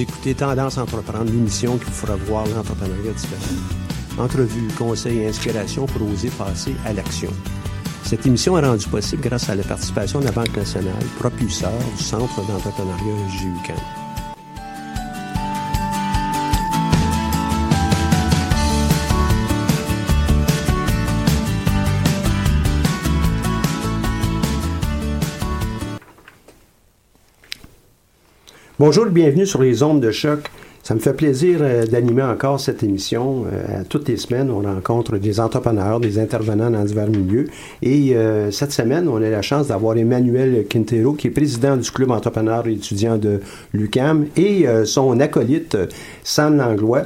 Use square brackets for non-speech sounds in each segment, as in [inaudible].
Écoutez Tendance entreprendre, l'émission qui vous fera voir l'entrepreneuriat différemment. Entrevues, conseils et inspirations pour oser passer à l'action. Cette émission est rendue possible grâce à la participation de la Banque nationale, propulseur du Centre d'entrepreneuriat JUCAM. Bonjour et bienvenue sur les ondes de choc. Ça me fait plaisir euh, d'animer encore cette émission. Euh, toutes les semaines, on rencontre des entrepreneurs, des intervenants dans divers milieux. Et euh, cette semaine, on a la chance d'avoir Emmanuel Quintero, qui est président du Club entrepreneur et étudiant de l'UCAM, et son acolyte, Sam Langlois,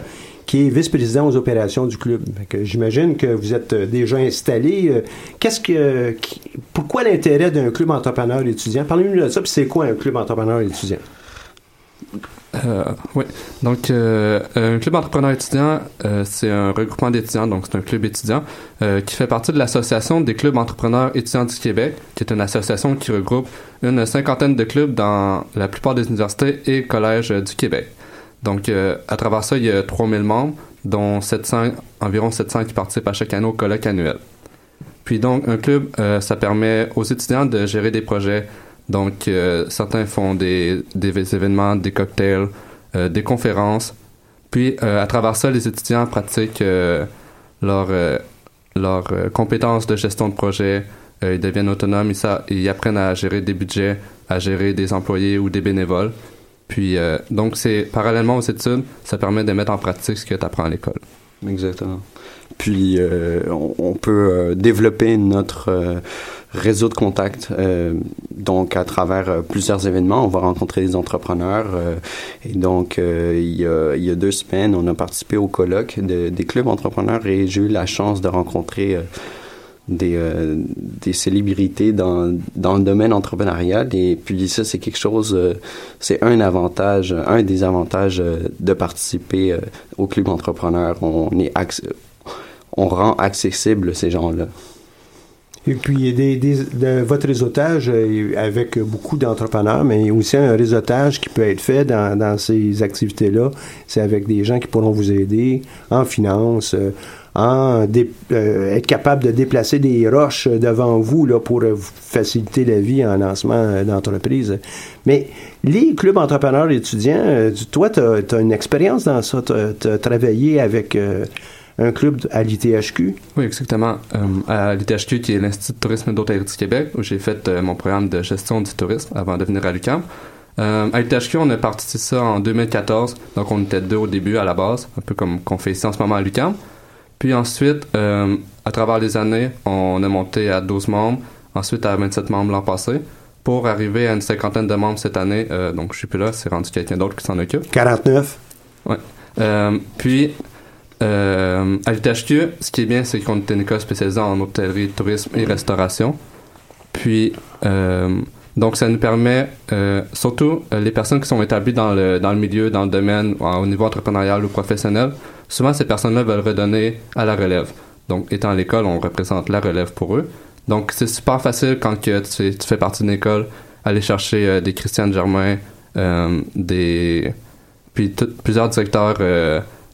qui est vice-président aux opérations du club. J'imagine que vous êtes déjà installé. Qu'est-ce que, pourquoi l'intérêt d'un club entrepreneur étudiant? Parlez-nous de ça, puis c'est quoi un club entrepreneur étudiant? Euh, oui. Donc, euh, un club entrepreneur étudiant, euh, c'est un regroupement d'étudiants, donc c'est un club étudiant qui fait partie de l'association des clubs entrepreneurs étudiants du Québec, qui est une association qui regroupe une cinquantaine de clubs dans la plupart des universités et collèges du Québec. Donc, à travers ça, il y a 3000 membres, dont 700, environ 700 qui participent à chaque année au colloque annuel. Puis donc, un club, ça permet aux étudiants de gérer des projets donc, euh, certains font des, des, événements, des cocktails, euh, des conférences. Puis, euh, à travers ça, les étudiants pratiquent leurs leur, compétences de gestion de projet. ils deviennent autonomes, ils, ils, apprennent à gérer des budgets, à gérer des employés ou des bénévoles. Puis, donc, c'est parallèlement aux études, ça permet de mettre en pratique ce que tu apprends à l'école. Exactement. Puis, on, on, peut développer notre réseau de contacts. Euh, donc, à travers euh, plusieurs événements, on va rencontrer des entrepreneurs. Euh, et donc, il y, a, deux semaines, on a participé au colloque de, des clubs entrepreneurs et j'ai eu la chance de rencontrer des, des célébrités dans, dans le domaine entrepreneurial. Et puis, ça, c'est quelque chose, c'est un avantage, un des avantages de participer au club entrepreneur. On, est on rend accessible ces gens-là. Et puis, votre réseautage euh, avec beaucoup d'entrepreneurs, mais aussi un réseautage qui peut être fait dans, ces activités-là. C'est avec des gens qui pourront vous aider en finance, euh, en euh, être capable de déplacer des roches devant vous pour faciliter la vie en lancement d'entreprise. Mais les clubs entrepreneurs étudiants, toi, tu as, une expérience dans ça? Tu as, travaillé avec un club à l'ITHQ. Oui, exactement. Euh, à l'ITHQ, qui est l'Institut de tourisme d'hôtellerie du Québec, où j'ai fait euh, mon programme de gestion du tourisme avant de venir à l'UQAM. Euh, à l'ITHQ, on a parti ça en 2014, donc on était deux au début à la base, un peu comme qu'on fait ici en ce moment à l'UQAM. Puis ensuite, à travers les années, on a monté à 12 membres, ensuite à 27 membres l'an passé, pour arriver à une cinquantaine de membres cette année. donc je suis plus là, c'est rendu quelqu'un d'autre qui s'en occupe. 49. Oui. puis euh, à l'ITHQ, ce qui est bien, c'est qu'on est une école spécialisée en hôtellerie, tourisme et restauration. Puis, euh, Donc, ça nous permet, euh, surtout euh, les personnes qui sont établies dans le, dans le milieu, dans le domaine, au niveau entrepreneurial ou professionnel, souvent ces personnes-là veulent redonner à la relève. Donc, étant à l'école, on représente la relève pour eux. Donc, c'est super facile quand tu, fais partie d'une école, aller chercher des Christiane Germain, des puis plusieurs directeurs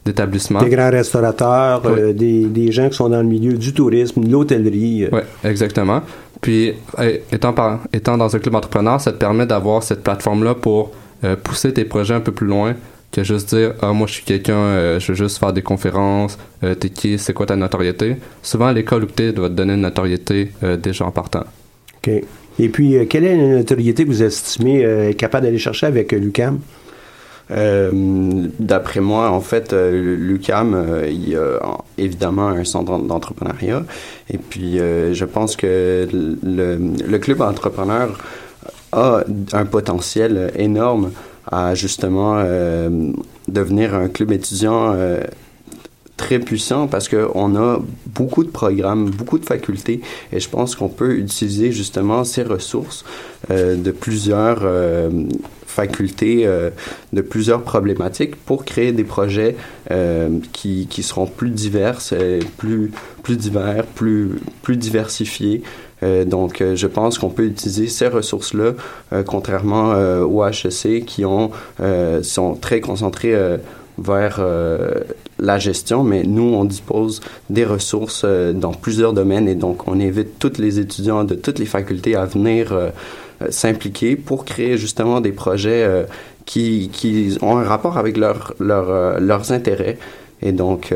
d'établissements. Des grands restaurateurs, euh, des, des, gens qui sont dans le milieu du tourisme, de l'hôtellerie. Oui, exactement. Puis, étant, par, étant dans un club entrepreneur, ça te permet d'avoir cette plateforme-là pour pousser tes projets un peu plus loin que juste dire ah moi je suis quelqu'un je veux juste faire des conférences t'es qui c'est quoi ta notoriété souvent l'école où t'es doit te donner une notoriété déjà en partant ok et puis, euh, quelle est la notoriété que vous estimez euh, capable d'aller chercher avec euh, l'UCAM? D'après moi, en fait, l'UCAM, il y a évidemment un centre d'entrepreneuriat. Et puis, je pense que le, club entrepreneur a un potentiel énorme à justement devenir un club étudiant très puissant parce qu'on a beaucoup de programmes, beaucoup de facultés et je pense qu'on peut utiliser justement ces ressources euh, de plusieurs euh, facultés, euh, de plusieurs problématiques pour créer des projets qui, qui seront plus divers, plus, plus divers, plus, plus diversifiés. donc, je pense qu'on peut utiliser ces ressources-là, contrairement aux HEC qui ont, sont très concentrés vers euh, la gestion, mais nous, on dispose des ressources euh, dans plusieurs domaines et donc on invite tous les étudiants de toutes les facultés à venir euh, s'impliquer pour créer justement des projets qui, qui, ont un rapport avec leur, leur, leurs intérêts. Et donc,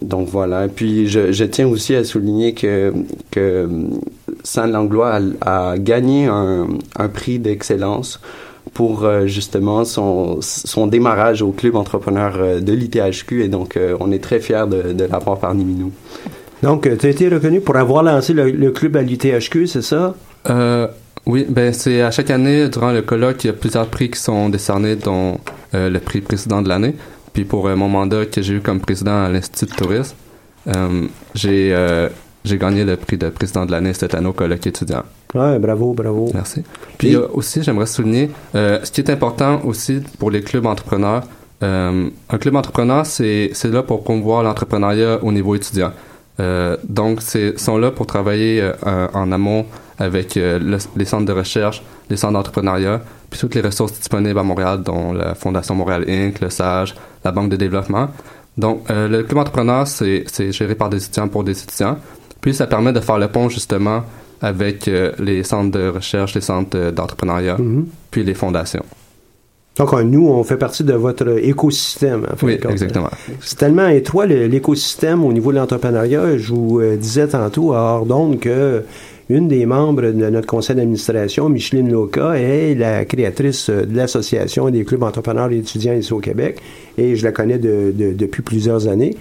donc voilà. Et puis je, je, tiens aussi à souligner que, que Saint-Langlois a, a, gagné un, un prix d'excellence pour euh, justement son, son démarrage au club entrepreneur euh, de l'ITHQ et donc euh, on est très fiers de, de l'avoir parmi nous. Donc, tu as été reconnu pour avoir lancé le, club à l'ITHQ, c'est ça? Oui, ben c'est à chaque année, durant le colloque, il y a plusieurs prix qui sont décernés, dont le prix président de l'année. Puis pour mon mandat que j'ai eu comme président à l'Institut de tourisme, j'ai j'ai gagné le prix de président de l'année cette année au colloque étudiant. Ouais, bravo, bravo. Merci. Puis euh, aussi, j'aimerais souligner, euh, ce qui est important aussi pour les clubs entrepreneurs, euh, un club entrepreneur, c'est là pour promouvoir l'entrepreneuriat au niveau étudiant. Donc, ils sont là pour travailler en amont avec les centres de recherche, les centres d'entrepreneuriat, puis toutes les ressources disponibles à Montréal, dont la Fondation Montréal Inc., le SAGE, la Banque de développement. Donc, le club entrepreneur, c'est géré par des étudiants pour des étudiants. Puis ça permet de faire le pont justement avec euh, les centres de recherche, les centres euh, d'entrepreneuriat, mm-hmm. puis les fondations. Donc, nous, on fait partie de votre écosystème. En fait, oui, exactement. C'est tellement étroit l'écosystème au niveau de l'entrepreneuriat. Je vous euh, disais tantôt à Ordonne que une des membres de notre conseil d'administration, Micheline Loca, est la créatrice de l'association des clubs entrepreneurs et étudiants ici au Québec. Et je la connais depuis plusieurs années.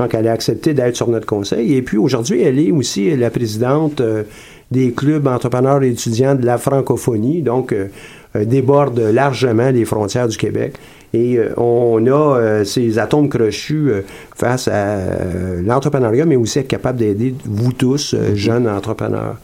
Donc, elle a accepté d'être sur notre conseil. Et puis, aujourd'hui, elle est aussi la présidente euh, des clubs entrepreneurs et étudiants de la francophonie. Donc, euh, euh, déborde largement les frontières du Québec. Et on a ces atomes crochus face à l'entrepreneuriat, mais aussi être capable d'aider vous tous, mm-hmm. jeunes entrepreneurs.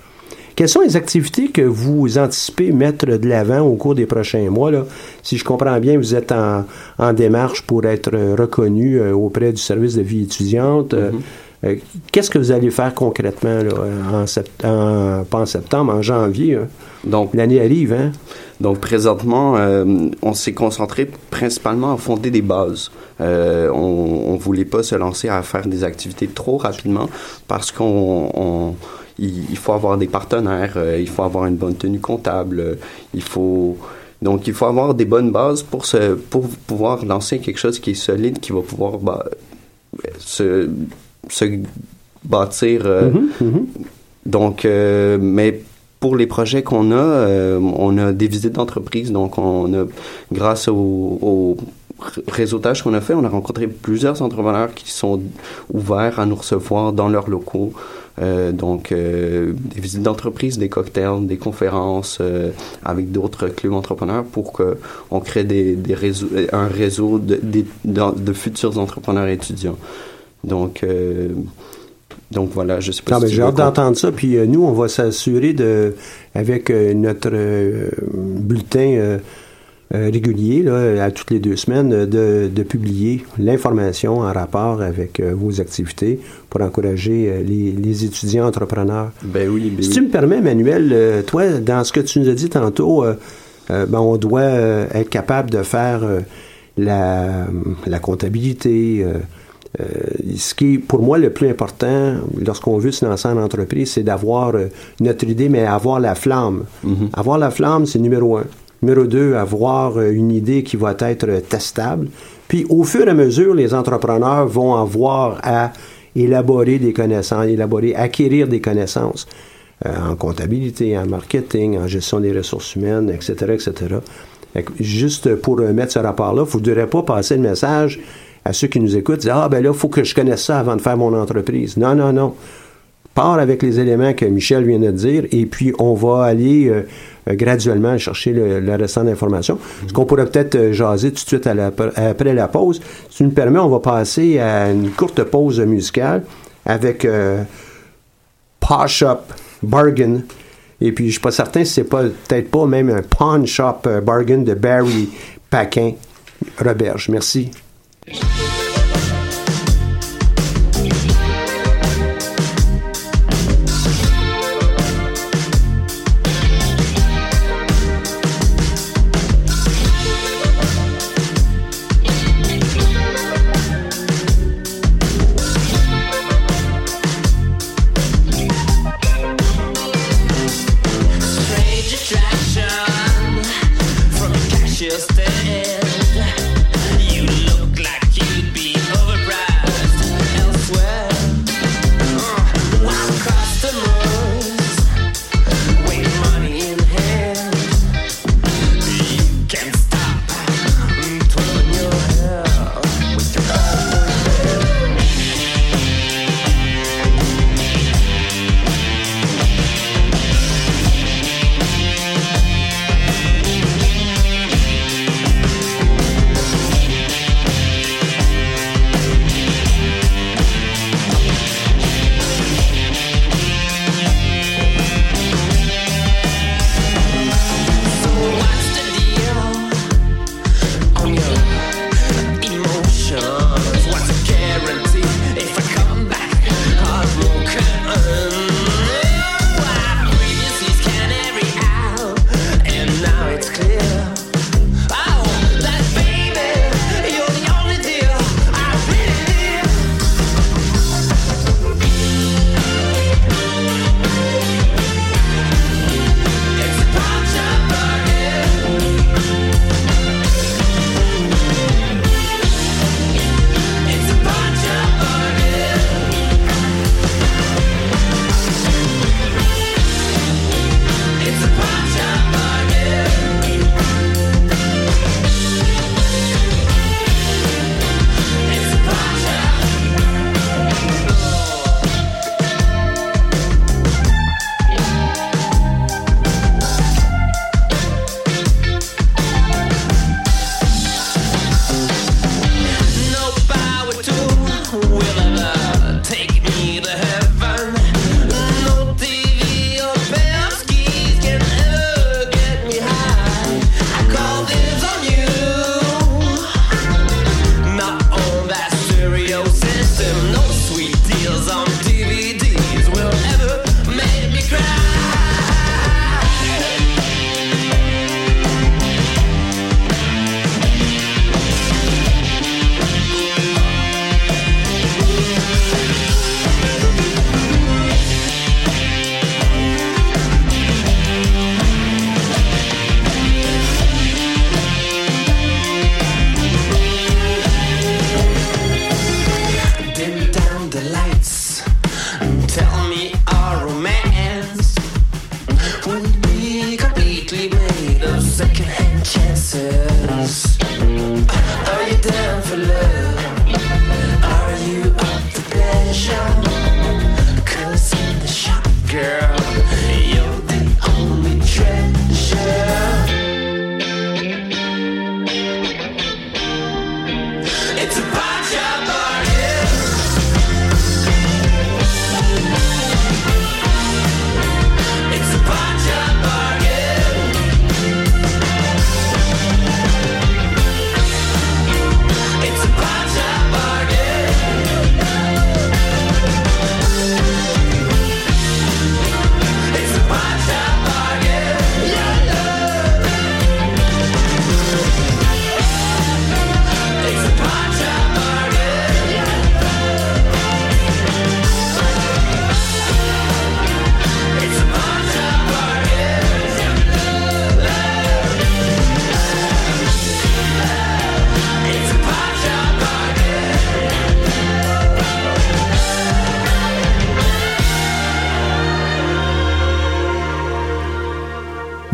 Quelles sont les activités que vous anticipez mettre de l'avant au cours des prochains mois? Là? Si je comprends bien, vous êtes en, démarche pour être reconnu euh, auprès du service de vie étudiante. Euh, mm-hmm. euh, Qu'est-ce que vous allez faire concrètement là, en, septembre, pas en septembre, en janvier? Hein? Donc l'année arrive, hein? Donc présentement, on s'est concentré principalement à fonder des bases. on, ne voulait pas se lancer à faire des activités trop rapidement parce qu'on il, faut avoir des partenaires, euh, il faut avoir une bonne tenue comptable, euh, il faut donc il faut avoir des bonnes bases pour se pour pouvoir lancer quelque chose qui est solide, qui va pouvoir bah, se, se bâtir. Euh, mm-hmm, mm-hmm. Donc, mais pour les projets qu'on a, on a des visites d'entreprise. Donc, on a, grâce au, au réseautage qu'on a fait, on a rencontré plusieurs entrepreneurs qui sont ouverts à nous recevoir dans leurs locaux. Euh, donc, euh, des visites d'entreprise, des cocktails, des conférences euh, avec d'autres clubs entrepreneurs pour qu'on crée des, des réseaux, un réseau de, de, de, futurs entrepreneurs étudiants. Donc, Donc voilà, je sais pas non, si j'ai hâte d'entendre ça. Puis euh, nous, on va s'assurer de, avec euh, notre euh, bulletin euh, euh, régulier, là, à toutes les deux semaines, euh, de, de publier l'information en rapport avec vos activités pour encourager les, les étudiants entrepreneurs. Ben oui, ben Si oui. tu me permets, Manuel, euh, toi, dans ce que tu nous as dit tantôt, ben, on doit être capable de faire euh, la, la comptabilité. Euh, ce qui est pour moi le plus important lorsqu'on veut se lancer en entreprise, c'est d'avoir euh, notre idée, mais avoir la flamme. Avoir la flamme, c'est numéro un. Numéro deux, avoir euh, une idée qui va être testable. Puis au fur et à mesure, les entrepreneurs vont avoir à élaborer des connaissances, élaborer, acquérir des connaissances en comptabilité, en marketing, en gestion des ressources humaines, etc., etc. Juste pour mettre ce rapport-là, vous ne devrez pas passer le message à ceux qui nous écoutent, dire, ah ben là, il faut que je connaisse ça avant de faire mon entreprise. Non, non, non. Part avec les éléments que Michel vient de dire et puis on va aller euh, graduellement chercher le, le restant d'informations. Ce qu'on pourrait peut-être euh, jaser tout de suite à la- après la pause. Si tu me permets, on va passer à une courte pause musicale avec euh, Shop Bargain. Et puis, je suis pas certain si c'est pas, peut-être pas même un Pawn Shop euh, Bargain de Barry Paquin. Roberge, merci.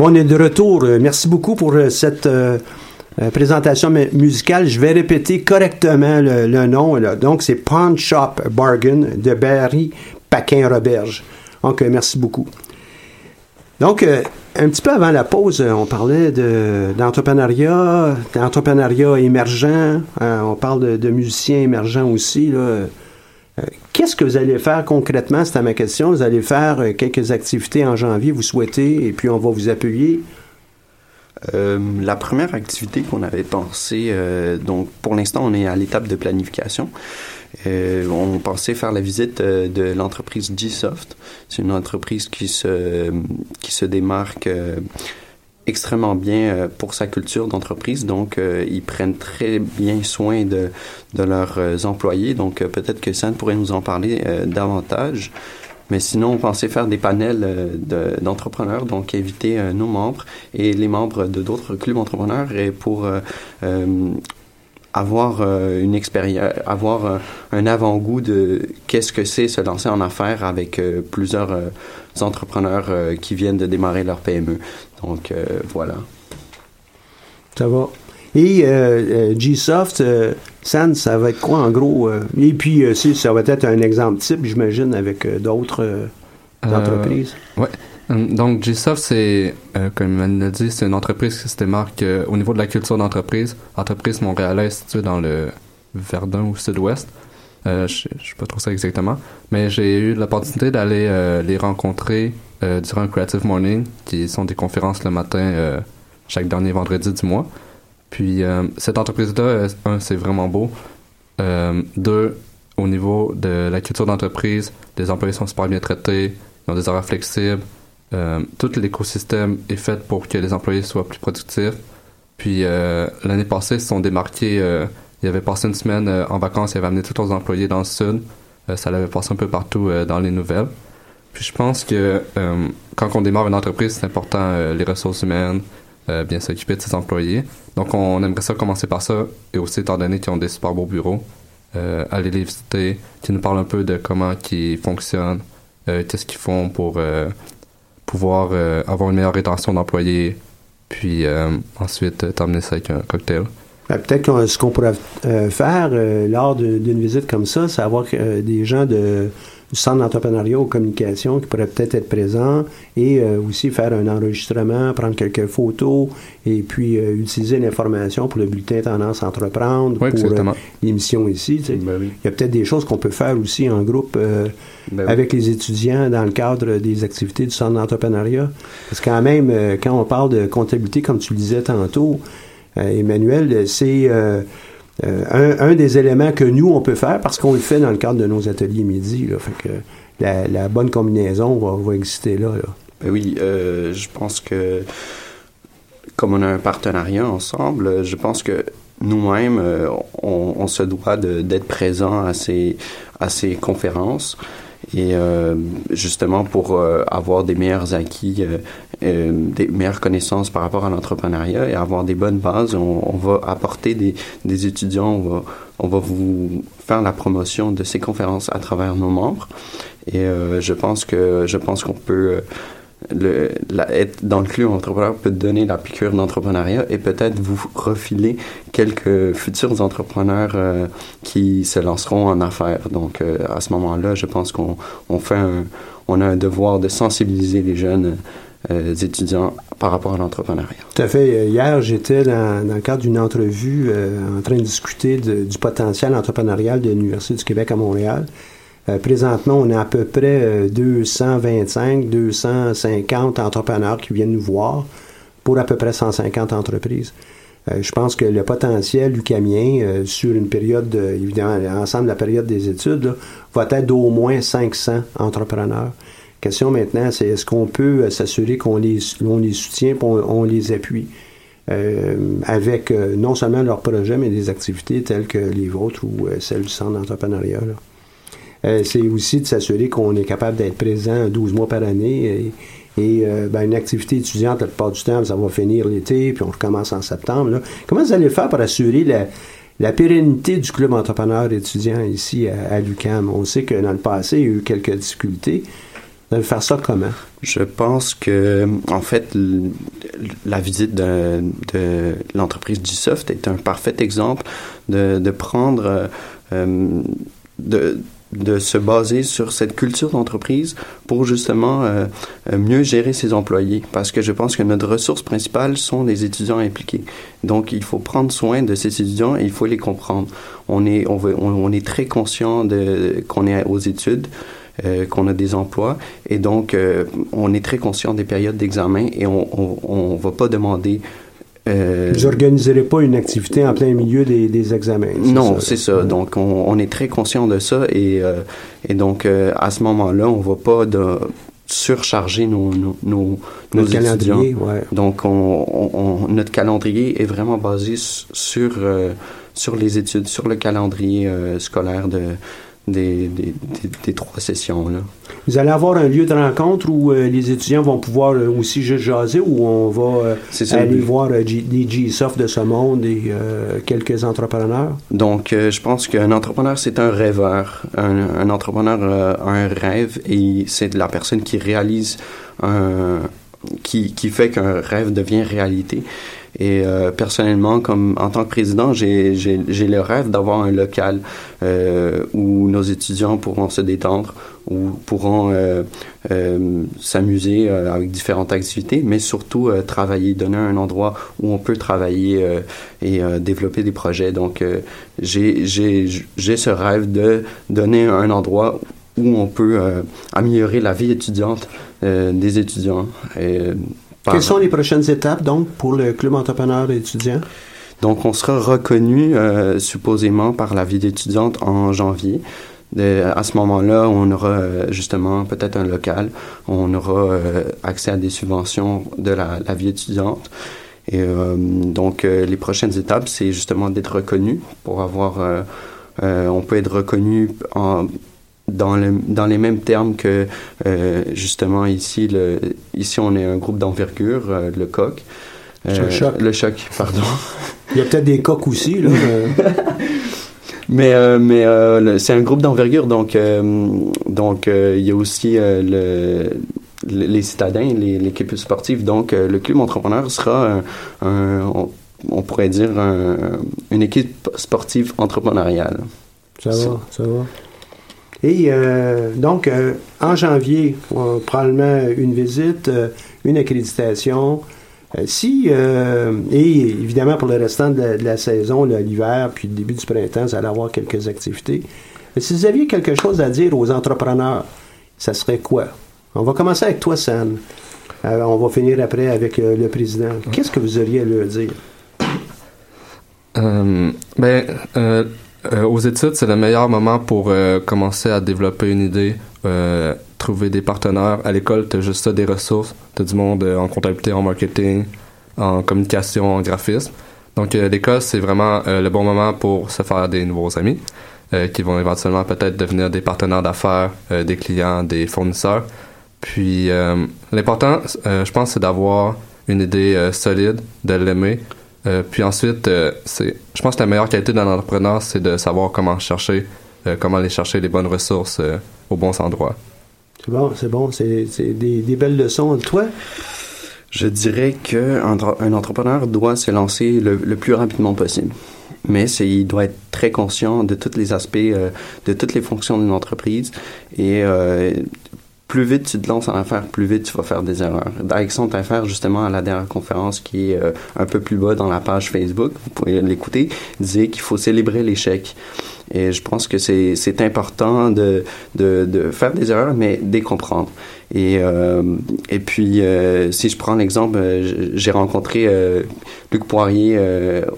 On est de retour. Euh, Merci beaucoup pour euh, cette euh, présentation mu- musicale. Je vais répéter correctement le, nom. Donc, c'est Pawn Shop Bargain de Barry Paquin-Roberge. Donc, merci beaucoup. Donc, un petit peu avant la pause, on parlait de- d'entrepreneuriat, d'entrepreneuriat émergent. On parle de, musiciens émergents aussi. Qu'est-ce que vous allez faire concrètement? C'était ma question. Vous allez faire euh, quelques activités en janvier, vous souhaitez, et puis on va vous appuyer. Euh, la première activité qu'on avait pensé, euh, donc pour l'instant on est à l'étape de planification. On pensait faire la visite de l'entreprise G-Soft. C'est une entreprise qui se qui se démarque extrêmement bien euh, pour sa culture d'entreprise. Donc euh, ils prennent très bien soin de de leurs euh, employés. Donc peut-être que Sam pourrait nous en parler davantage. Mais sinon, on pensait faire des panels euh, de- d'entrepreneurs, donc inviter nos membres et les membres de d'autres clubs entrepreneurs et pour euh, avoir euh, une expérience, avoir euh, un avant-goût de qu'est-ce que c'est se lancer en affaires avec euh, plusieurs euh, entrepreneurs euh, qui viennent de démarrer leur PME. Donc euh, voilà. Ça va. Et euh, euh, G-Soft, euh, San, ça va être quoi en gros? euh, et puis, euh, si, ça va être un exemple type, j'imagine, avec euh, d'autres euh, Euh, entreprises. Ouais. Hum, Donc, GSoft, c'est, euh, comme Manu l'a dit, c'est une entreprise qui se démarque euh, au niveau de la culture d'entreprise. Entreprise montréalaise située dans le Verdun ou Sud-Ouest. Euh, je ne sais pas trop ça exactement. Mais j'ai eu l'opportunité d'aller euh, les rencontrer euh, durant Creative Morning, qui sont des conférences le matin euh, chaque dernier vendredi du mois. Puis, euh, cette entreprise-là, euh, un, c'est vraiment beau. Euh, deux, au niveau de la culture d'entreprise, les employés sont super bien traités, ils ont des horaires flexibles. Euh, tout l'écosystème est fait pour que les employés soient plus productifs. Puis euh, l'année passée, ils se sont démarqués. euh, ils avaient passé une semaine euh, en vacances, ils avaient amené tous leurs employés dans le sud. Ça l'avait passé un peu partout dans les nouvelles. Puis je pense que quand on démarre une entreprise, c'est important les ressources humaines, bien s'occuper de ses employés. Donc on aimerait ça commencer par ça, et aussi étant donné qu'ils ont des super beaux bureaux, aller les visiter, qui nous parlent un peu de comment ils fonctionnent, qu'est-ce qu'ils font pour pouvoir euh, avoir une meilleure rétention d'employés, puis euh, ensuite euh, terminer ça avec un cocktail. Ben, Peut-être que ce qu'on pourrait faire lors d'une visite comme ça, c'est avoir des gens de, du centre d'entrepreneuriat aux communications qui pourraient peut-être être présents et euh, aussi faire un enregistrement, prendre quelques photos et puis euh, utiliser l'information pour le bulletin Tendance Entreprendre, Oui, pour euh, l'émission ici. tu sais. Ben oui. Il y a peut-être des choses qu'on peut faire aussi en groupe euh, Ben oui. avec les étudiants dans le cadre des activités du centre d'entrepreneuriat. Parce que quand même, euh, quand on parle de comptabilité, comme tu le disais tantôt, Emmanuel, c'est un, un des éléments que nous, on peut faire parce qu'on le fait dans le cadre de nos ateliers midi. Là, la, bonne combinaison va, va exister là. là. Ben oui, euh, je pense que comme on a un partenariat ensemble, euh, je pense que nous-mêmes, euh, on, se doit d'être présents à ces conférences et euh, justement pour euh, avoir des meilleurs acquis, euh, des meilleures connaissances par rapport à l'entrepreneuriat et avoir des bonnes bases. On, on va apporter des, des étudiants, on va, on va vous faire la promotion de ces conférences à travers nos membres et euh, je pense que je pense qu'on peut le, la- être dans le club entrepreneur peut donner la piqûre d'entrepreneuriat et peut-être vous refiler quelques futurs entrepreneurs euh, qui se lanceront en affaires. Donc euh, à ce moment-là, je pense qu'on on fait un, a un devoir de sensibiliser les jeunes euh, étudiants par rapport à l'entrepreneuriat. Tout à fait. Hier, j'étais dans, dans le cadre d'une entrevue en train de discuter de- du potentiel entrepreneurial de l'Université du Québec à Montréal. Euh, présentement, on a à peu près euh, 225, 250 entrepreneurs qui viennent nous voir pour à peu près 150 entreprises. Euh, je pense que le potentiel lucamien euh, sur une période, de, évidemment, l'ensemble de la période des études, là, va être d'au moins 500 entrepreneurs. question maintenant, c'est est-ce qu'on peut euh, s'assurer qu'on les, on les soutient on, on les appuie euh, avec euh, non seulement leurs projets, mais des activités telles que les vôtres ou euh, celles du centre d'entrepreneuriat. Euh, c'est aussi de s'assurer qu'on est capable d'être présent 12 mois par année. Et, euh, ben, une activité étudiante, la plupart du temps, ça va finir l'été, puis on recommence en septembre. Comment vous allez faire pour assurer la, pérennité du club entrepreneur étudiant ici à, à l'UQAM? On sait que dans le passé, il y a eu quelques difficultés. Vous allez faire ça comment? Je pense que, en fait, la visite de, l'entreprise Gsoft est un parfait exemple de, prendre, euh, de, de se baser sur cette culture d'entreprise pour justement euh, euh, mieux gérer ses employés. Parce que je pense que notre ressource principale sont les étudiants impliqués. Donc, il faut prendre soin de ces étudiants et il faut les comprendre. On est, on est très conscient qu'on est aux études euh, qu'on a des emplois et donc on est très conscient des périodes d'examen et on on va pas demander euh, Vous n'organiserez pas une activité en plein milieu des, des examens. non, ça? c'est ça. Donc, on, on est très conscient de ça et, euh, et donc, euh, à ce moment-là, on va pas de surcharger nos, nos, nos, nos Notre calendrier, étudiants. ouais. Donc, on, on- on- notre calendrier est vraiment basé sur, euh, sur les études, sur le calendrier euh, scolaire de, des, des, des, des trois sessions. Là. Vous allez avoir un lieu de rencontre où euh, les étudiants vont pouvoir euh, aussi juste jaser, où on va euh, ça aller voir G- des G-Soft de ce monde et quelques entrepreneurs? Donc, je pense qu'un entrepreneur, c'est un rêveur. Un, un entrepreneur a un rêve et c'est la personne qui réalise un... qui, qui fait qu'un rêve devient réalité. Et euh, personnellement, comme en tant que président, j'ai le rêve d'avoir un local euh, où nos étudiants pourront se détendre, où pourront euh, s'amuser avec différentes activités, mais surtout travailler, donner un endroit où on peut travailler et développer des projets. Donc, j'ai ce rêve de donner un endroit où on peut améliorer la vie étudiante des étudiants. Quelles sont les prochaines étapes, donc, pour le Club entrepreneur étudiant? donc, on sera reconnu euh, supposément par la vie d'étudiante en janvier. De- à ce moment-là, on aura euh, justement peut-être un local, on aura euh, accès à des subventions de la, la vie étudiante. Et euh, donc, euh, les prochaines étapes, c'est justement d'être reconnu pour avoir. euh, euh, on peut être reconnu en, dans, le, dans les mêmes termes que euh, justement ici, le, ici on est un groupe d'envergure, euh, le COC. Le choc. Le choc, pardon. Il y a peut-être des coques aussi, là. euh, [laughs] Mais, euh, mais euh, c'est un groupe d'envergure, donc, euh, donc euh, il y a aussi euh, le, le- les citadins, les- l'équipe sportive. Donc, euh, le club entrepreneur sera un, un- on, on pourrait dire un- une équipe sportive entrepreneuriale. Ça va, ça va. Et euh, donc, euh, en janvier, on a probablement une visite, euh, une accréditation. Si, et évidemment pour le restant de la, de la saison, l'hiver, puis le début du printemps, vous allez avoir quelques activités. Mais si vous aviez quelque chose à dire aux entrepreneurs, ça serait quoi? On va commencer avec toi, Sam. On va finir après avec le président. Qu'est-ce que vous auriez à leur dire? Ben, euh, aux études, c'est le meilleur moment pour euh, commencer à développer une idée, euh, trouver des partenaires. À l'école, tu as juste ça, des ressources. Tu as du monde en comptabilité, en marketing, en communication, en graphisme. Donc, l'école, c'est vraiment le bon moment pour se faire des nouveaux amis qui vont éventuellement peut-être devenir des partenaires d'affaires, des clients, des fournisseurs. Puis, l'important, je pense, c'est d'avoir une idée solide, de l'aimer, euh, puis ensuite, euh, c'est, je pense que la meilleure qualité d'un entrepreneur, c'est de savoir comment chercher, euh, comment aller chercher les bonnes ressources euh, aux bons endroits. C'est bon, c'est bon, c'est c'est des, des belles leçons. Toi? Je dirais qu'un un entrepreneur doit se lancer le, le plus rapidement possible. Mais c'est, il doit être très conscient de tous les aspects, euh, de toutes les fonctions d'une entreprise. Et euh, plus vite tu te lances en affaires, plus vite tu vas faire des erreurs. Alexandre Affaires, justement, à la dernière conférence qui est euh, un peu plus bas dans la page Facebook, vous pouvez l'écouter, disait qu'il faut célébrer l'échec. Et je pense que c'est, important de, de, de faire des erreurs, mais de les comprendre. Et, euh, et puis, euh, si je prends l'exemple, euh, j'ai rencontré euh, Luc Poirier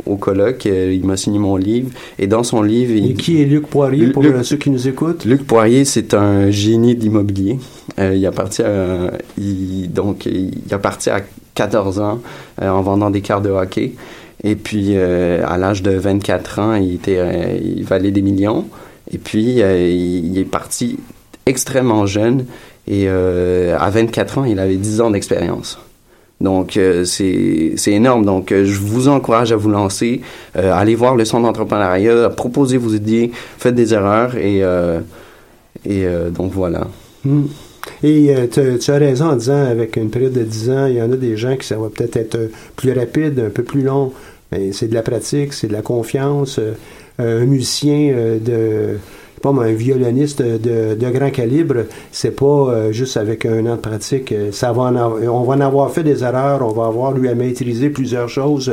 au colloque. il m'a signé mon livre. Et dans son livre... Et il, qui est Luc Poirier pour Luc- ceux qui nous écoutent? Luc Poirier, c'est un génie d'immobilier. Il appartient à, il, donc, il appartient à 14 ans en vendant des cartes de hockey. Et puis, euh, à l'âge de 24 ans, il, était, euh, valait des millions. Et puis, euh, il, est parti extrêmement jeune. Et à 24 ans, il avait 10 ans d'expérience. Donc, c'est énorme. Donc, je vous encourage à vous lancer. Allez voir le centre d'entrepreneuriat, proposez vos idées, faites des erreurs et, et donc voilà. Hmm. Et euh, tu- as raison en disant, avec une période de 10 ans, il y en a des gens qui ça va peut-être être euh, plus rapide, un peu plus long. C'est de la pratique, c'est de la confiance. Euh, un musicien euh, de, pas un violoniste de, de grand calibre, c'est pas euh, juste avec un an de pratique. Euh, Ça va en on va en avoir fait des erreurs, on va avoir lui à maîtriser plusieurs choses,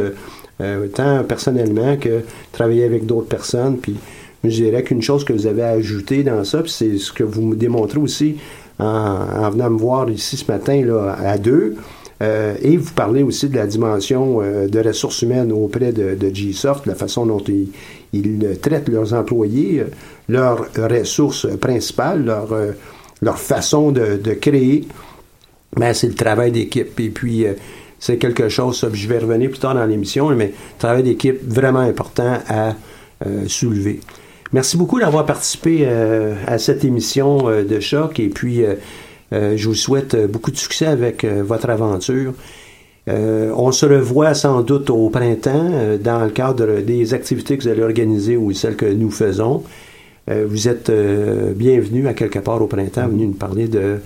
tant personnellement que travailler avec d'autres personnes. Puis je dirais qu'une chose que vous avez ajoutée dans ça, puis c'est ce que vous me démontrez aussi en, en venant me voir ici ce matin là, à deux. Euh, et vous parlez aussi de la dimension euh, de ressources humaines auprès de, de G-Soft, la façon dont ils, traitent leurs employés, leurs ressources principales, leur, euh, leur façon de, de créer. Ben, c'est le travail d'équipe. Et puis, euh, c'est quelque chose, je vais revenir plus tard dans l'émission, mais travail d'équipe vraiment important à soulever. Merci beaucoup d'avoir participé euh, à cette émission euh, de choc et puis euh, je vous souhaite beaucoup de succès avec votre aventure. Euh, on se revoit sans doute au printemps euh, dans le cadre des activités que vous allez organiser ou celles que nous faisons. Euh, vous êtes bienvenue à quelque part au printemps, venu nous parler de,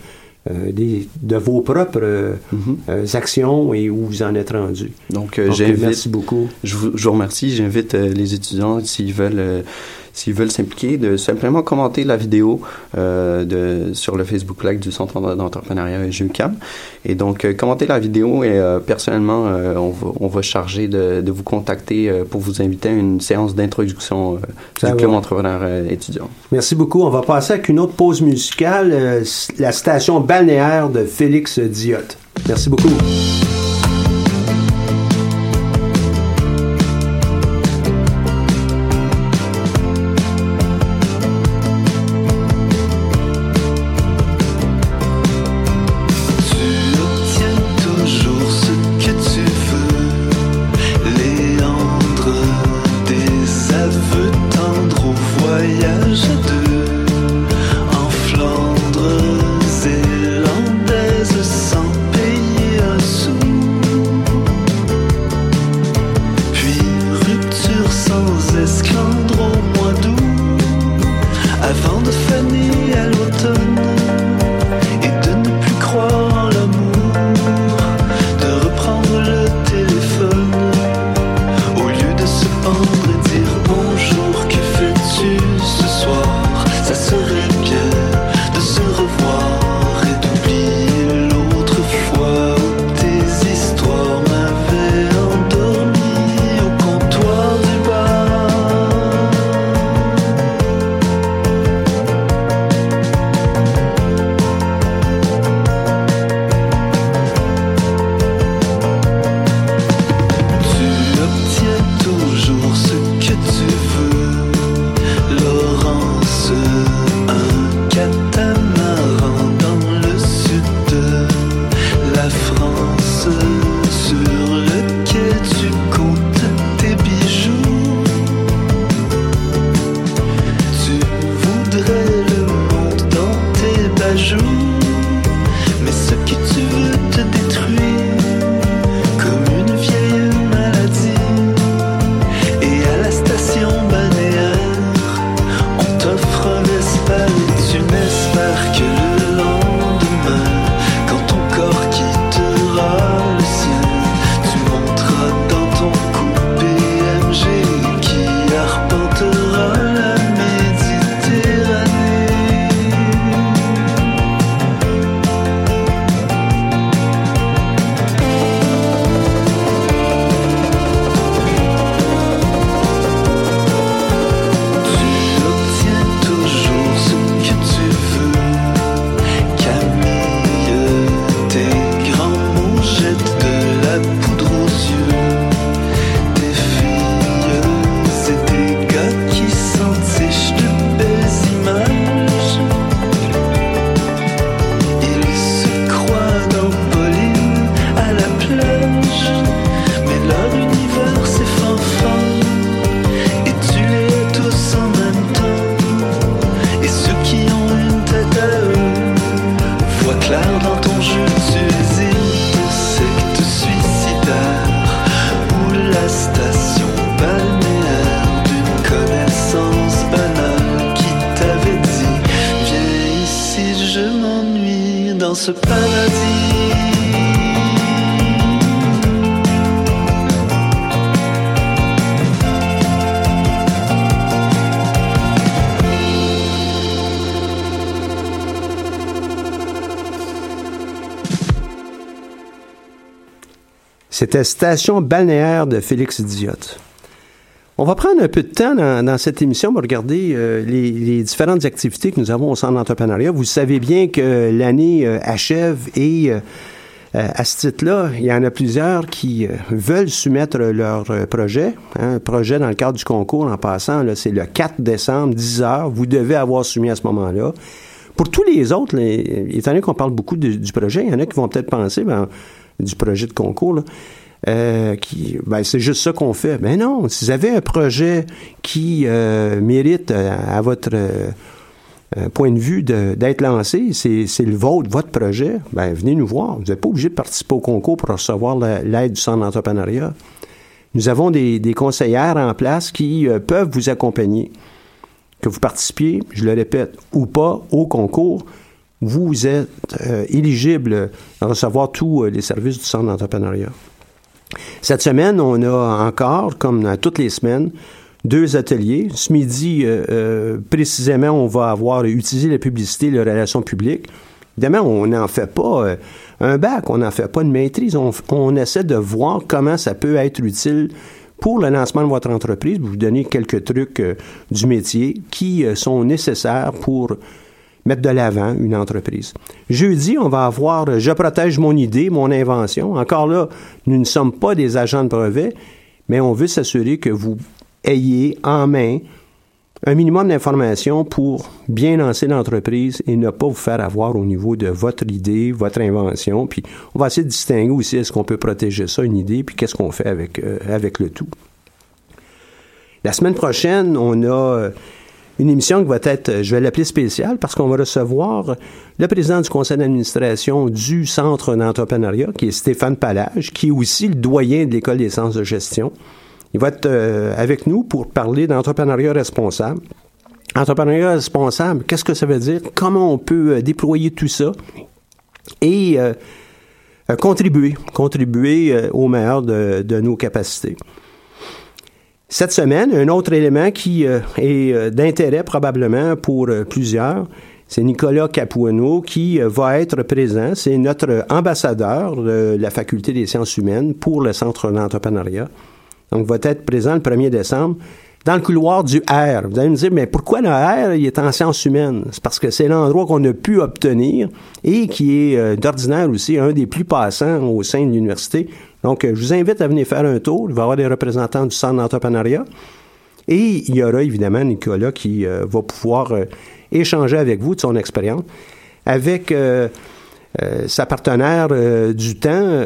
des- de vos propres euh, actions et où vous en êtes rendu. Donc, j'invite. merci beaucoup. Je vous, je vous remercie. J'invite les étudiants, s'ils veulent, s'ils veulent s'impliquer, de simplement commenter la vidéo euh, de, sur le Facebook Live du Centre d'entrepreneuriat JUCAM. Et donc, euh, commentez la vidéo et euh, personnellement, on, va, on va charger de, de vous contacter pour vous inviter à une séance d'introduction du club va. entrepreneur étudiant. Merci beaucoup. On va passer avec une autre pause musicale, la station balnéaire de Félix Diotte. Merci beaucoup. C'était Station balnéaire de Félix Diotte. On va prendre un peu de temps dans, cette émission pour regarder euh, les, différentes activités que nous avons au Centre d'entrepreneuriat. Vous savez bien que l'année euh, achève et euh, à ce titre-là, il y en a plusieurs qui veulent soumettre leur projet. Hein, un projet dans le cadre du concours, en passant, c'est le 4 décembre, 10 heures. Vous devez avoir soumis à ce moment-là. Pour tous les autres, étant donné qu'on parle beaucoup du projet, il y en a qui vont peut-être penser ben, du projet de concours. Euh, ben, c'est juste ça qu'on fait. Ben non, si vous avez un projet qui euh, mérite euh, à votre point de vue d'être lancé, c'est le vôtre, votre projet, ben venez nous voir. Vous n'êtes pas obligé de participer au concours pour recevoir la- l'aide du centre d'entrepreneuriat. Nous avons des, conseillères en place qui peuvent vous accompagner. Que vous participiez, je le répète, ou pas au concours, vous êtes euh, éligible à recevoir tous euh, les services du centre d'entrepreneuriat. Cette semaine, on a encore, comme dans toutes les semaines, deux ateliers. Ce midi, euh, précisément, on va avoir utilisé la publicité, les relations publiques. Évidemment, on n'en fait pas un bac, on n'en fait pas une maîtrise. On, on essaie de voir comment ça peut être utile pour le lancement de votre entreprise, vous donner quelques trucs du métier qui sont nécessaires pour mettre de l'avant une entreprise. Jeudi, on va avoir euh, Je protège mon idée, mon invention. Encore là, nous ne sommes pas des agents de brevet, mais on veut s'assurer que vous ayez en main un minimum d'informations pour bien lancer l'entreprise et ne pas vous faire avoir au niveau de votre idée, votre invention. Puis on va essayer de distinguer aussi est-ce qu'on peut protéger ça, une idée, puis qu'est-ce qu'on fait avec, euh, avec le tout. La semaine prochaine, on a euh, une émission qui va être, euh, je vais l'appeler spéciale, parce qu'on va recevoir le président du conseil d'administration du Centre d'entrepreneuriat, qui est Stéphane Palage, qui est aussi le doyen de l'École des sciences de gestion. Il va être euh, avec nous pour parler d'entrepreneuriat responsable. Entrepreneuriat responsable, qu'est-ce que ça veut dire? Comment on peut euh, déployer tout ça? Et contribuer, contribuer au meilleur de nos capacités? Cette semaine, un autre élément qui euh, est euh, d'intérêt probablement pour euh, plusieurs, c'est Nicolas Capuano qui va être présent. C'est notre ambassadeur de la Faculté des sciences humaines pour le Centre d'entrepreneuriat. Donc, va être présent le 1er décembre dans le couloir du R. Vous allez me dire, mais pourquoi le R, il est en sciences humaines? C'est parce que c'est l'endroit qu'on a pu obtenir et qui est euh, d'ordinaire aussi un des plus passants au sein de l'université. Donc, euh, je vous invite à venir faire un tour. Il va y avoir des représentants du centre d'entrepreneuriat. Et il y aura évidemment Nicolas qui euh, va pouvoir échanger avec vous de son expérience. Avec sa partenaire du temps,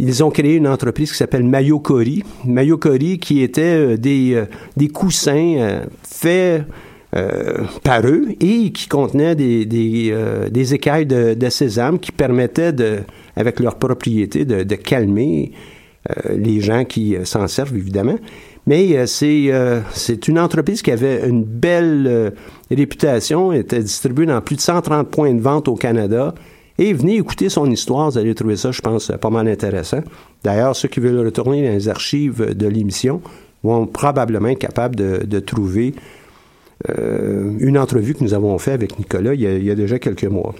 ils ont créé une entreprise qui s'appelle Mayokori. Mayokori qui était euh, des, euh, des coussins euh, faits par eux et qui contenaient des, des, des écailles de, de sésame qui permettaient, de, avec leur propriété, de, de calmer les gens qui s'en servent, évidemment. Mais c'est c'est une entreprise qui avait une belle réputation, était distribuée dans plus de 130 points de vente au Canada. Et venez écouter son histoire, vous allez trouver ça, je pense, pas mal intéressant. D'ailleurs, ceux qui veulent retourner dans les archives de l'émission vont probablement être capables de, trouver euh, une entrevue que nous avons faite avec Nicolas il y, a, il y a déjà quelques mois.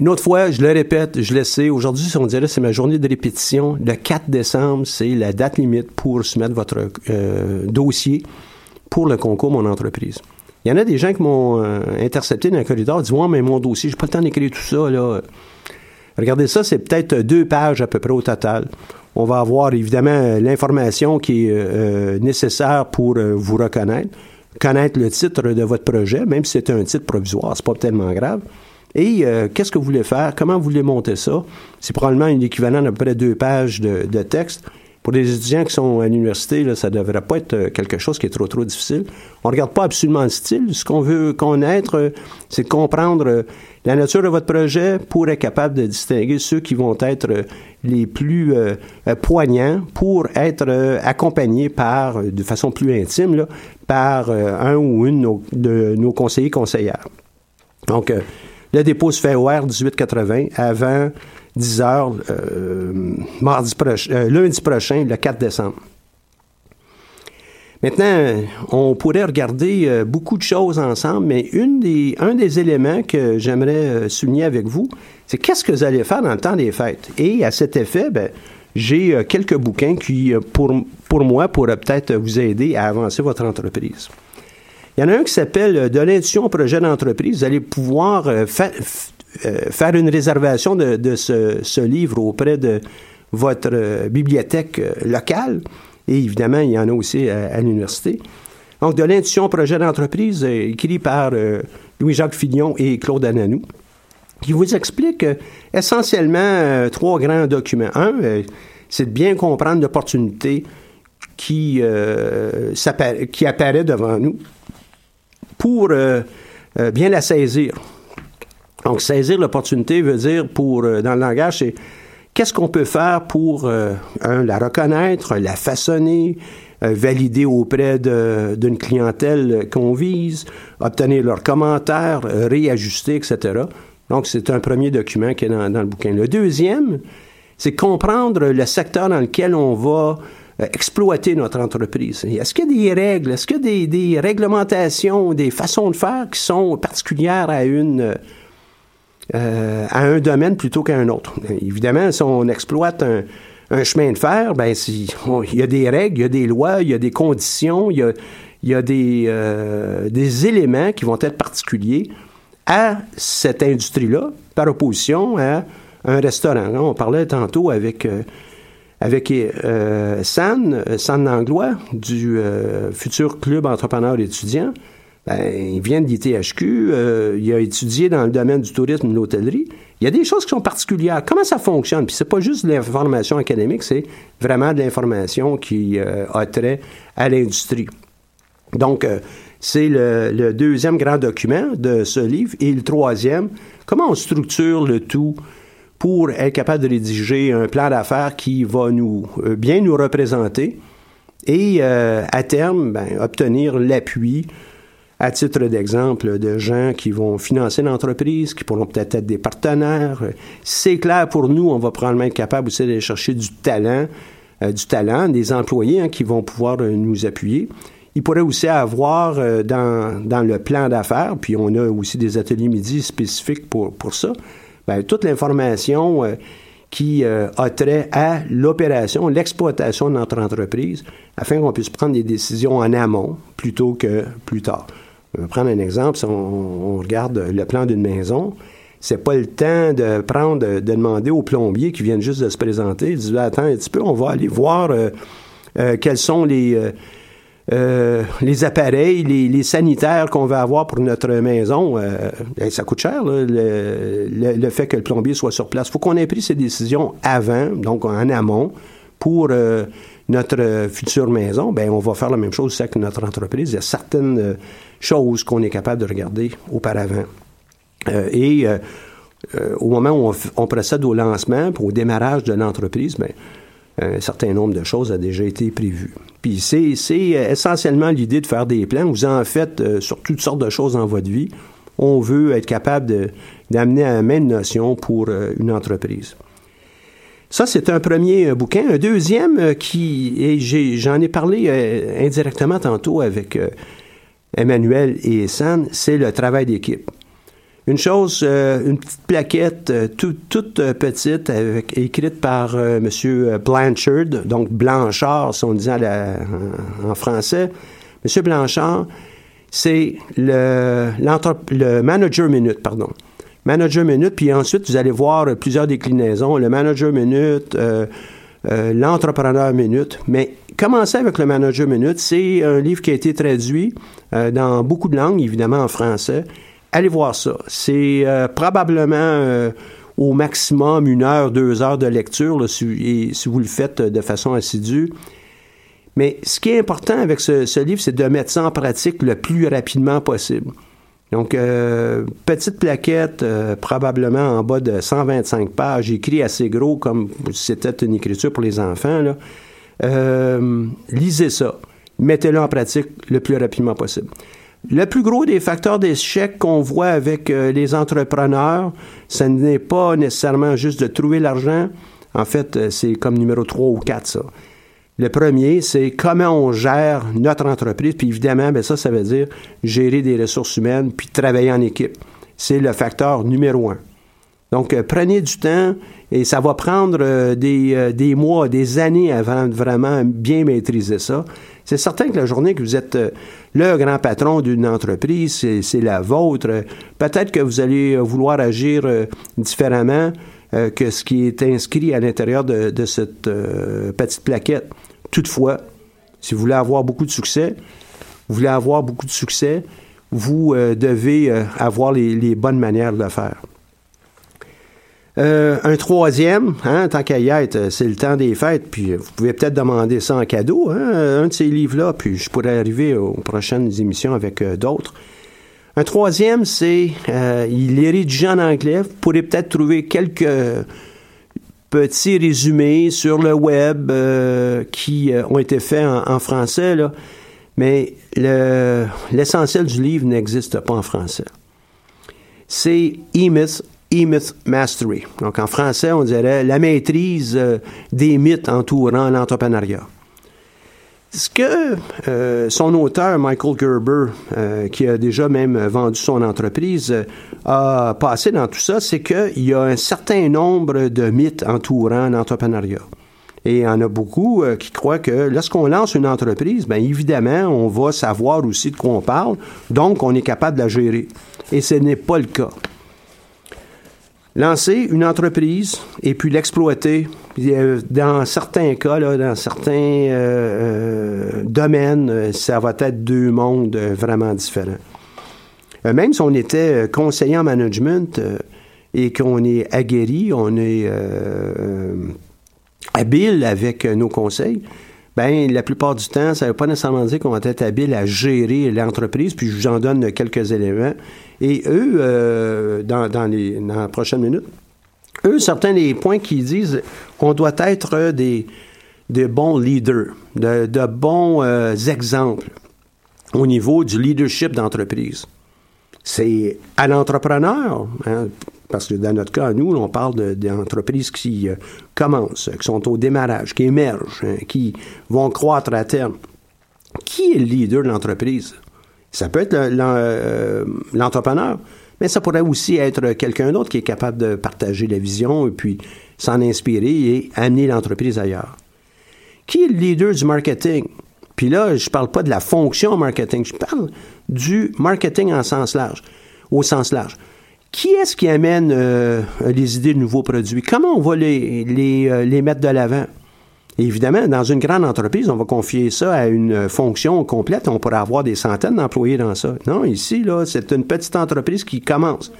Une autre fois, je le répète, je le sais, aujourd'hui, on dirait c'est ma journée de répétition. Le 4 décembre, c'est la date limite pour soumettre votre euh, dossier pour le concours Mon entreprise. Il y en a des gens qui m'ont euh, intercepté dans le corridor, disent Ouais, mais mon dossier, j'ai pas le temps d'écrire tout ça. Là. Regardez ça, c'est peut-être deux pages à peu près au total. On va avoir évidemment l'information qui est euh, nécessaire pour euh, vous reconnaître, connaître le titre de votre projet, même si c'est un titre provisoire, c'est pas tellement grave. Et euh, qu'est-ce que vous voulez faire? Comment vous voulez monter ça? C'est probablement un équivalent d'à peu près deux pages de texte. Pour les étudiants qui sont à l'université, ça ne devrait pas être euh, quelque chose qui est trop, trop difficile. On ne regarde pas absolument le style. Ce qu'on veut connaître, euh, c'est de comprendre euh, la nature de votre projet pour être capable de distinguer ceux qui vont être les plus poignants pour être accompagnés par, de façon plus intime, par un ou une de nos, conseillers conseillères. Donc, Le dépôt se fait au R1880 avant 10 heures, euh, mardi proche- euh, lundi prochain, le 4 décembre. Maintenant, on pourrait regarder euh, beaucoup de choses ensemble, mais une des, un des éléments que j'aimerais souligner avec vous, c'est qu'est-ce que vous allez faire dans le temps des fêtes? Et à cet effet, ben, j'ai quelques bouquins qui, pour, pour moi, pourraient peut-être vous aider à avancer votre entreprise. Il y en a un qui s'appelle De l'intuition au projet d'entreprise. Vous allez pouvoir fa- faire une réservation de, ce, livre auprès de votre euh, bibliothèque euh, locale. Et évidemment, il y en a aussi à, l'université. Donc, De l'intuition projet d'entreprise, euh, écrit par euh, Louis-Jacques Fillon et Claude Ananou, qui vous explique euh, essentiellement euh, trois grands documents. Un, euh, c'est de bien comprendre l'opportunité qui, euh, qui apparaît devant nous pour euh, euh, bien la saisir. Donc, saisir l'opportunité veut dire, pour, euh, dans le langage, c'est qu'est-ce qu'on peut faire pour, euh, un, la reconnaître, la façonner, euh, valider auprès d'une clientèle qu'on vise, obtenir leurs commentaires, réajuster, etc. Donc, c'est un premier document qui est dans, le bouquin. Le deuxième, c'est comprendre le secteur dans lequel on va exploiter notre entreprise. Est-ce qu'il y a des règles, est-ce qu'il y a des réglementations, des façons de faire qui sont particulières à une euh, à un domaine plutôt qu'à un autre. Évidemment, si on exploite un, chemin de fer, ben il y a des règles, il y a des lois, il y a des conditions, il y a, euh, des éléments qui vont être particuliers à cette industrie-là, par opposition à un restaurant. On parlait tantôt avec euh, San, San Langlois, du futur club entrepreneur étudiant. Ben, il vient de l'ITHQ, euh, il a étudié dans le domaine du tourisme et de l'hôtellerie. Il y a des choses qui sont particulières. Comment ça fonctionne? Puis c'est pas juste de l'information académique, c'est vraiment de l'information qui euh, a trait à l'industrie. Donc, euh, c'est le, deuxième grand document de ce livre. Et le troisième, comment on structure le tout pour être capable de rédiger un plan d'affaires qui va nous bien nous représenter et à terme ben, obtenir l'appui à titre d'exemple de gens qui vont financer l'entreprise, qui pourront peut-être être des partenaires. C'est clair pour nous, on va probablement être capable aussi d'aller chercher du talent, euh, du talent, des employés hein, qui vont pouvoir euh, nous appuyer. Il pourrait aussi avoir euh, dans, dans le plan d'affaires, puis on a aussi des ateliers midi spécifiques pour, pour ça, ben, toute l'information euh, qui a trait à l'opération, l'exploitation de notre entreprise, afin qu'on puisse prendre des décisions en amont plutôt que plus tard. On va prendre un exemple, si on, regarde le plan d'une maison, c'est pas le temps de prendre, de demander aux plombiers qui viennent juste de se présenter, de dire attends un petit peu, on va aller voir euh, euh, quels sont les euh, les appareils, les, sanitaires qu'on va avoir pour notre maison, ça coûte cher, là, le, fait que le plombier soit sur place. Il faut qu'on ait pris ces décisions avant, donc en amont, pour notre future maison. Ben, on va faire la même chose avec notre entreprise. Il y a certaines choses qu'on est capable de regarder auparavant. Euh, et euh, euh, au moment où on, procède au lancement, au démarrage de l'entreprise, ben, un certain nombre de choses a déjà été prévu. Puis c'est, essentiellement l'idée de faire des plans. Vous en faites sur toutes sortes de choses dans votre vie. On veut être capable d'amener à la même notion pour une entreprise. Ça, c'est un premier bouquin. Un deuxième qui, j'en ai parlé indirectement tantôt avec Emmanuel et San, c'est le travail d'équipe. Une chose, euh, une petite plaquette euh, tout- toute euh, petite, écrite par M. Blanchard, donc Blanchard, si on en, français. M. Blanchard, c'est le, le manager minute, pardon. Manager minute, puis ensuite, vous allez voir plusieurs déclinaisons. Le manager minute, l'entrepreneur minute. Mais commencez avec le manager minute. C'est un livre qui a été traduit euh, dans beaucoup de langues, évidemment en français. Allez voir ça. C'est euh, probablement euh, au maximum une heure, deux heures de lecture, là, si, si vous le faites de façon assidue. Mais ce qui est important avec ce, ce livre, c'est de mettre ça en pratique le plus rapidement possible. Donc, euh, petite plaquette, euh, probablement en bas de 125 pages, écrit assez gros comme si c'était une écriture pour les enfants. Là. Euh, lisez ça. Mettez-le en pratique le plus rapidement possible. Le plus gros des facteurs d'échec qu'on voit avec euh, les entrepreneurs, ce n'est pas nécessairement juste de trouver l'argent. En fait, euh, c'est comme numéro 3 ou 4, ça. Le premier, c'est comment on gère notre entreprise. Puis évidemment, ben ça, ça veut dire gérer des ressources humaines puis travailler en équipe. C'est le facteur numéro un. Donc, euh, prenez du temps et ça va prendre euh, des, euh, des mois, des années avant de vraiment bien maîtriser ça. C'est certain que la journée que vous êtes le grand patron d'une entreprise, c'est- la vôtre. Peut-être que vous allez vouloir agir différemment que ce qui est inscrit à l'intérieur de, cette petite plaquette. Toutefois, si vous voulez avoir beaucoup de succès, vous voulez avoir beaucoup de succès, vous devez avoir les, bonnes manières de faire. Euh, un troisième, hein, tant qu'à y être, euh, c'est le temps des fêtes, puis euh, vous pouvez peut-être demander ça en cadeau, hein, un de ces livres-là, puis je pourrais arriver aux prochaines émissions avec d'autres. Un troisième, c'est, il est rédigé en anglais, vous pourrez peut-être trouver quelques petits résumés sur le web qui ont été faits en, français, mais le- l'essentiel du livre n'existe pas en français. C'est E-Myth, E-Myth Mastery. Donc, en français, on dirait la maîtrise euh, des mythes entourant l'entrepreneuriat. Ce que euh, son auteur, Michael Gerber, euh, qui a déjà même vendu son entreprise, a passé dans tout ça, c'est qu'il y a un certain nombre de mythes entourant l'entrepreneuriat. Et il y en a beaucoup qui croient que lorsqu'on lance une entreprise, bien évidemment, on va savoir aussi de quoi on parle, donc on est capable de la gérer. Et ce n'est pas le cas. Lancer une entreprise et puis l'exploiter, euh, dans certains cas, là, dans certains euh, euh, domaines, ça va être deux mondes vraiment différents. Même si on était conseiller en management et qu'on est aguerri, on est habile avec nos conseils, ben la plupart du temps, ça ne veut pas nécessairement dire qu'on va être habile à gérer l'entreprise, puis je vous en donne quelques éléments. Et eux, euh, dans, dans les, dans la prochaine minute, eux, certains des points qu'ils disent qu'on doit être des, de bons leaders, de, de bons euh, exemples au niveau du leadership d'entreprise. C'est à l'entrepreneur, hein, parce que dans notre cas, nous, on parle de- d'entreprises qui euh, commencent, qui sont au démarrage, qui émergent, hein, qui vont croître à terme. Qui est le leader de l'entreprise? Ça peut être euh, l'entrepreneur, mais ça pourrait aussi être quelqu'un d'autre qui est capable de partager la vision et puis s'en inspirer et amener l'entreprise ailleurs. Qui est le leader du marketing? Puis là, je parle pas de la fonction marketing, je parle du marketing en sens large, au sens large. Qui est-ce qui amène euh, les idées de nouveaux produits? Comment on va les, les, euh, les mettre de l'avant? Évidemment, dans une grande entreprise, on va confier ça à une fonction complète. On pourrait avoir des centaines d'employés dans ça. Non, ici, là, c'est une petite entreprise qui commence.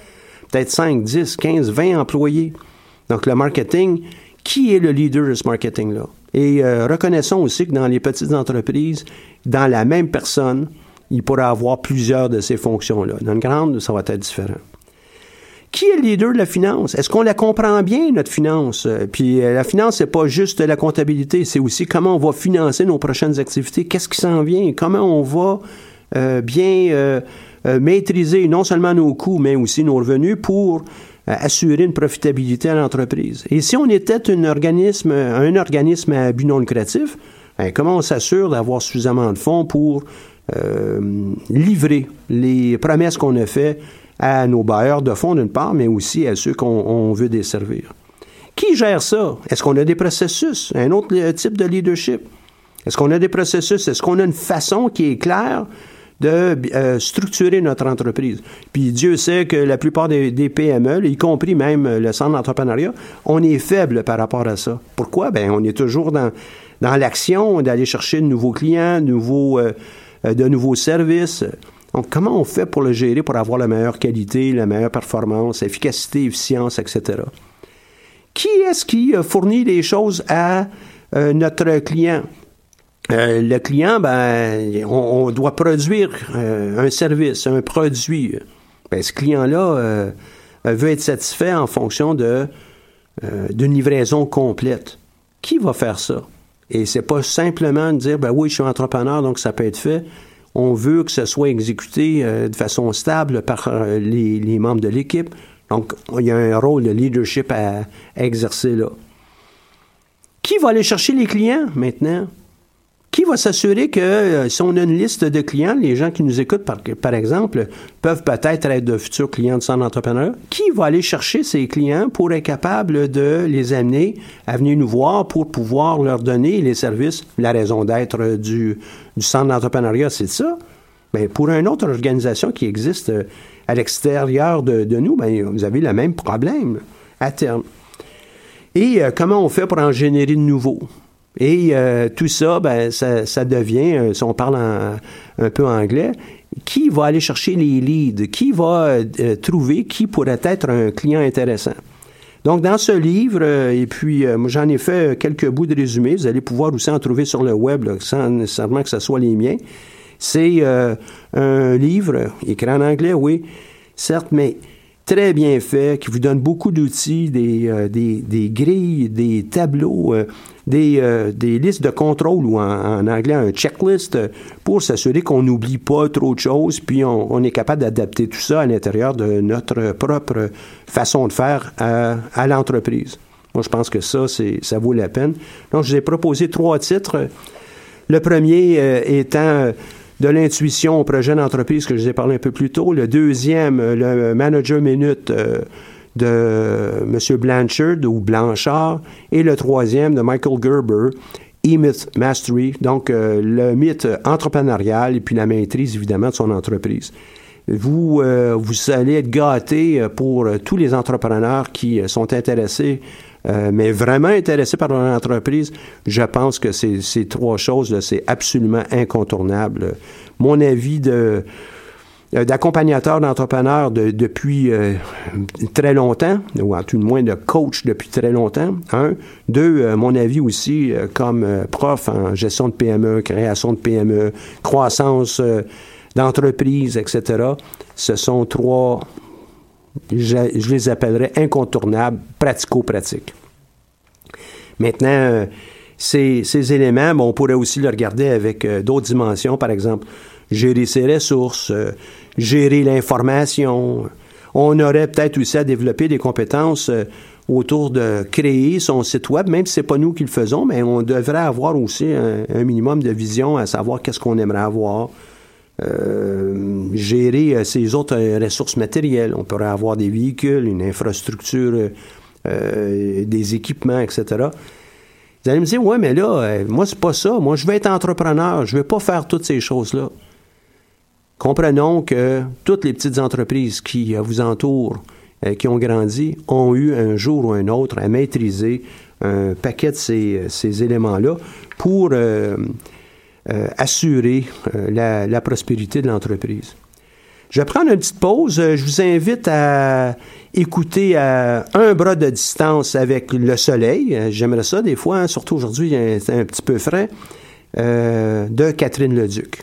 Peut-être 5, 10, 15, 20 employés. Donc, le marketing, qui est le leader de ce marketing-là? Et euh, reconnaissons aussi que dans les petites entreprises, dans la même personne, il pourrait avoir plusieurs de ces fonctions-là. Dans une grande, ça va être différent. Qui est le leader de la finance? Est-ce qu'on la comprend bien, notre finance? Euh, Puis euh, la finance, c'est pas juste la comptabilité, c'est aussi comment on va financer nos prochaines activités, qu'est-ce qui s'en vient, comment on va euh, bien maîtriser non seulement nos coûts, mais aussi nos revenus pour assurer une profitabilité à l'entreprise? Et si on était un organisme, un organisme à but non lucratif, ben, comment on s'assure d'avoir suffisamment de fonds pour livrer les promesses qu'on a faites à nos bailleurs de fonds d'une part, mais aussi à ceux qu'on on veut desservir. Qui gère ça? Est-ce qu'on a des processus? Un autre euh, type de leadership? Est-ce qu'on a des processus? Est-ce qu'on a une façon qui est claire de euh, structurer notre entreprise? Puis Dieu sait que la plupart des, PME, y compris même euh, le centre d'entrepreneuriat, on est faible par rapport à ça. Pourquoi? Ben, on est toujours dans, dans l'action d'aller chercher de nouveaux clients, de nouveaux, euh, de nouveaux services. Donc, comment on fait pour le gérer, pour avoir la meilleure qualité, la meilleure performance, efficacité, efficience, etc. Qui est-ce qui euh, fournit les choses à euh, notre client? Euh, le client, ben, on, doit produire un service, un produit. Ben, ce client-là veut être satisfait en fonction de d'une livraison complète. Qui va faire ça? Et c'est pas simplement dire, ben oui, je suis entrepreneur, donc ça peut être fait. On veut que ce soit exécuté euh, de façon stable par euh, les, membres de l'équipe. Donc, il y a un rôle de leadership à exercer là. Qui va aller chercher les clients maintenant? Qui va s'assurer que euh, si on a une liste de clients, les gens qui nous écoutent, par, exemple, peuvent peut-être être de futurs clients de centre d'entrepreneur, qui va aller chercher ces clients pour être capable de les amener à venir nous voir pour pouvoir leur donner les services, la raison d'être euh, du, du centre d'entrepreneuriat, c'est ça. Mais pour une autre organisation qui existe euh, à l'extérieur de, nous, ben, vous avez le même problème à terme. Et comment on fait pour en générer de nouveaux? Et euh, tout ça, ben, ça, ça devient, euh, si on parle en- un peu anglais, qui va aller chercher les leads? Qui va euh, trouver qui pourrait être un client intéressant? Donc, dans ce livre, euh, et puis euh, j'en ai fait euh, quelques bouts de résumé, vous allez pouvoir aussi en trouver sur le web, là, sans nécessairement que ce soit les miens. C'est euh, un livre écrit en anglais, oui, certes, mais très bien fait, qui vous donne beaucoup d'outils, des, euh, des, des grilles, des tableaux, euh, des, euh, des listes de contrôle ou en, en anglais un checklist euh, pour s'assurer qu'on n'oublie pas trop de choses, puis on, on est capable d'adapter tout ça à l'intérieur de notre propre façon de faire à, à l'entreprise. Moi, je pense que ça, c'est, ça vaut la peine. Donc, je vous ai proposé trois titres. Le premier euh, étant euh, de l'intuition au projet d'entreprise que je vous ai parlé un peu plus tôt. Le deuxième, euh, le Manager Minute euh, de M. Blanchard ou Blanchard. Et le troisième, de Michael Gerber, E-Myth Mastery, donc euh, le mythe entrepreneurial et puis la maîtrise évidemment de son entreprise. Vous, vous allez être gâtés euh, pour tous les entrepreneurs qui sont intéressés, euh, mais vraiment intéressés par leur entreprise. Je pense que ces, trois choses, c'est absolument incontournable. Mon avis de euh, d'accompagnateur d'entrepreneur de- depuis euh, très longtemps, ou à tout le moins de coach depuis très longtemps. Un. Deux, mon avis aussi comme prof en gestion de PME, création de PME, croissance d'entreprise, etc. Ce sont trois, je, les appellerais incontournables, pratico-pratiques. Maintenant, euh, ces, éléments, on pourrait aussi le regarder avec euh, d'autres dimensions, par exemple, gérer ses ressources, euh, gérer l'information. On aurait peut-être aussi à développer des compétences autour de créer son site web, même si c'est pas nous qui le faisons, mais on devrait avoir aussi un minimum de vision à savoir qu'est-ce qu'on aimerait avoir. Euh, gérer euh, ses autres euh, ressources matérielles. On pourrait avoir des véhicules, une infrastructure, des équipements, etc. Vous allez me dire, ouais, mais là, moi, c'est pas ça. Moi, je veux être entrepreneur. Je veux pas faire toutes ces choses-là. Comprenons que toutes les petites entreprises qui vous entourent, qui ont grandi, ont eu un jour ou un autre à maîtriser un paquet de ces, ces éléments-là pour assurer euh, la, prospérité de l'entreprise. Je vais prendre une petite pause. Euh, Je vous invite à écouter à un bras de distance avec le soleil. Euh, J'aimerais ça des fois, hein, surtout aujourd'hui, euh, c'est un petit peu frais, euh, de Catherine Leduc.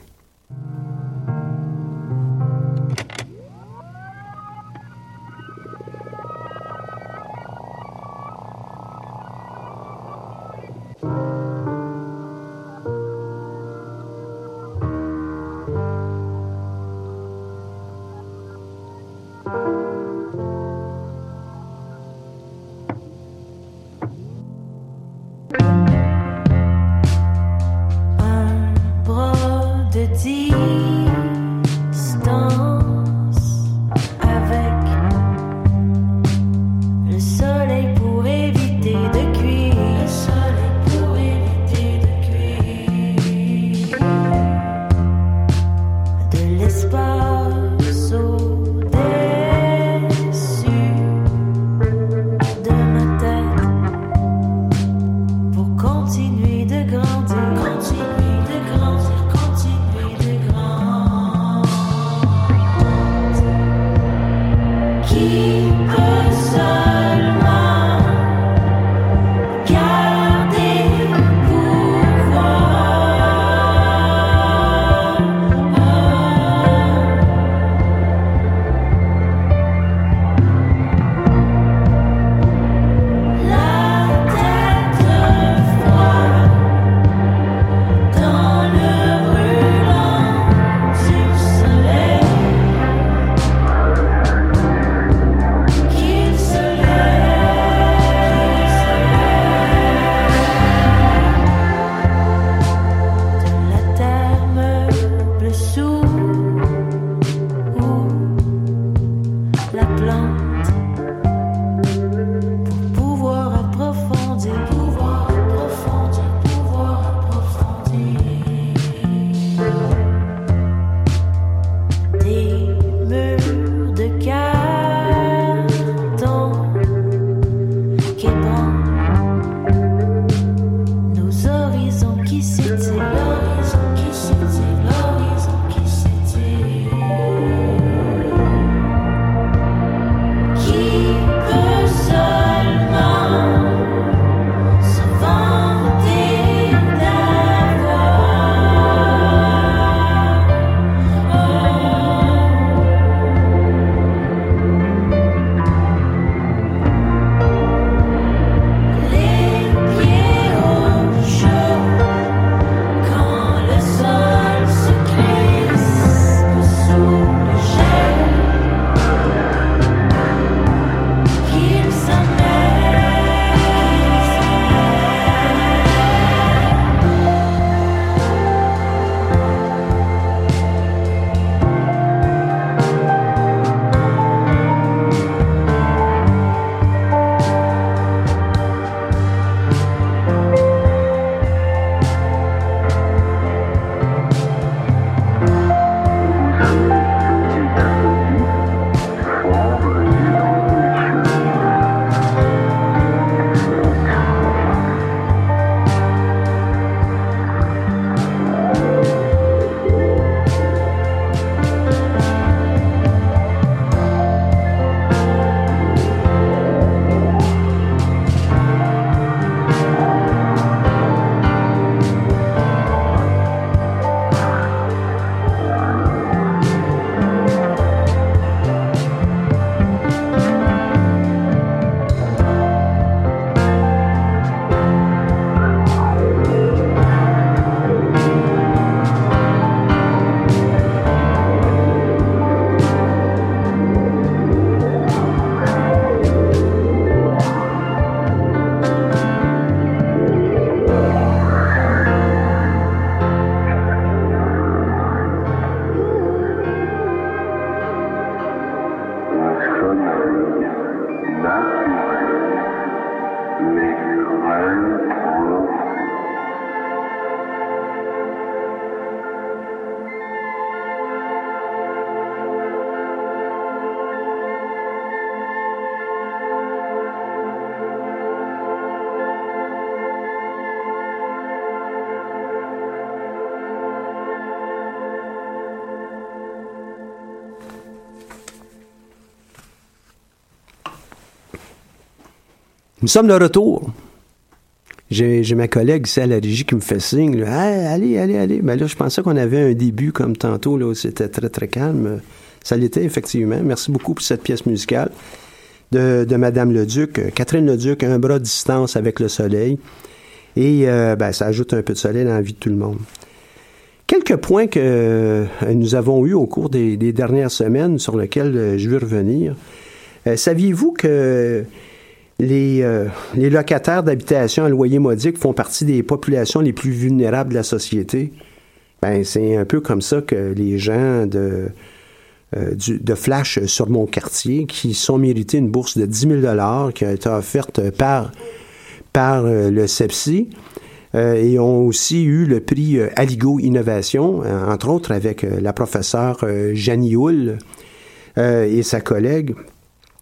Nous sommes de retour. J'ai ma collègue ici à la régie qui me fait signe. allez, allez, allez. Ben là, je pensais qu'on avait un début comme tantôt, là, c'était très, très calme. Ça l'était, effectivement. Merci beaucoup pour cette pièce musicale de, de Madame Leduc. Catherine Leduc, Un bras de distance avec le soleil. Et euh, ben, ça ajoute un peu de soleil dans la vie de tout le monde. Quelques points que euh, nous avons eus au cours des, dernières semaines sur lesquels euh, je veux revenir. Saviez-vous que les, euh, les locataires d'habitation à loyer modique font partie des populations les plus vulnérables de la société? Ben, c'est un peu comme ça que les gens de, euh, de Flash sur mon quartier qui sont mérités une bourse de 10 000 qui a été offerte par, par euh, le CEPSI euh, et ont aussi eu le prix euh, Aligo Innovation, entre autres avec la professeure Janie Hull euh, et sa collègue.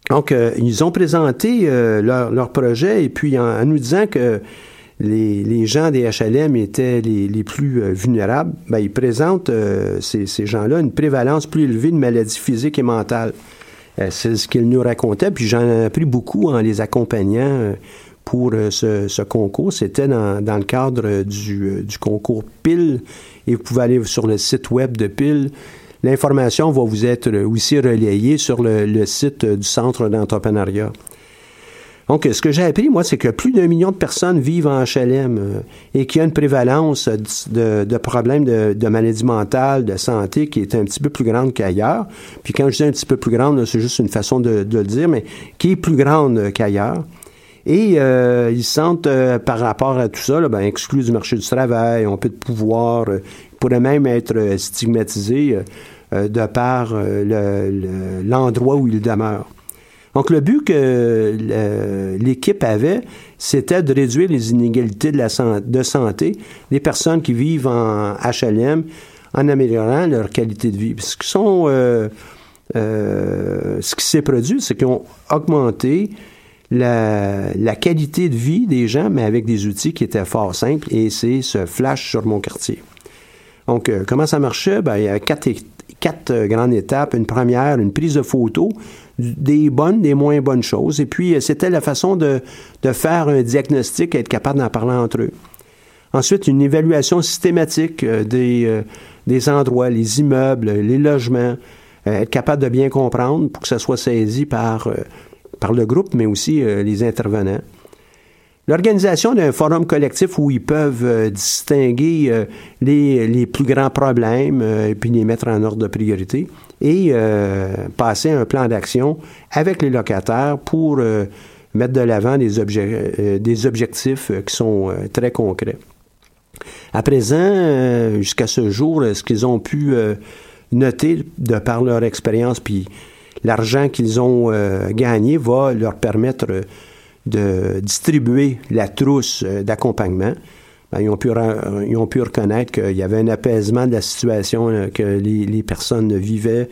Donc, euh, ils ont présenté euh, leur, leur projet et puis en, nous disant que les, les gens des HLM étaient les, les plus euh, vulnérables, ben, ils présentent, euh, ces, ces gens-là, une prévalence plus élevée de maladies physiques et mentales. Euh, C'est ce qu'ils nous racontaient, puis j'en ai appris beaucoup en les accompagnant pour ce, ce concours. C'était dans, dans le cadre du, du concours PIL, et vous pouvez aller sur le site web de PIL. L'information va vous être aussi relayée sur le, site du Centre d'entrepreneuriat. Donc, ce que j'ai appris, moi, c'est que plus d'un million de personnes vivent en HLM euh, et qu'il y a une prévalence de, problèmes de, de maladies mentales, de santé qui est un petit peu plus grande qu'ailleurs. Puis quand je dis un petit peu plus grande, c'est juste une façon de, le dire, mais qui est plus grande euh, qu'ailleurs. Et euh, ils se sentent, par rapport à tout ça, là, ben, exclus du marché du travail, ont peu de pouvoir, ils pourraient même être stigmatisés de par euh, le- le- l'endroit où ils demeurent. Donc, le but que euh, l'équipe avait, c'était de réduire les inégalités de, la de santé des personnes qui vivent en HLM en améliorant leur qualité de vie. Ce qui, sont, euh, euh, ce qui s'est produit, c'est qu'ils ont augmenté la, qualité de vie des gens, mais avec des outils qui étaient fort simples, et c'est ce flash sur mon quartier. Donc, euh, comment ça marchait? Ben, il y a quatre, quatre euh, grandes étapes. Une première, une prise de photo, du- des bonnes, des moins bonnes choses. Et puis, euh, c'était la façon de, faire un diagnostic être capable d'en parler entre eux. Ensuite, une évaluation systématique euh, des, endroits, les immeubles, les logements, être capable de bien comprendre pour que ça soit saisi par, le groupe, mais aussi les intervenants. L'organisation d'un forum collectif où ils peuvent euh, distinguer euh, les, plus grands problèmes euh, et puis les mettre en ordre de priorité et passer un plan d'action avec les locataires pour mettre de l'avant des, des objectifs qui sont très concrets. À présent, jusqu'à ce jour, ce qu'ils ont pu noter de par leur expérience, puis l'argent qu'ils ont gagné va leur permettre de distribuer la trousse euh, d'accompagnement. Ben, ils, ont pu, ra- ils ont pu reconnaître qu'il y avait un apaisement de la situation euh, que les, les personnes vivaient.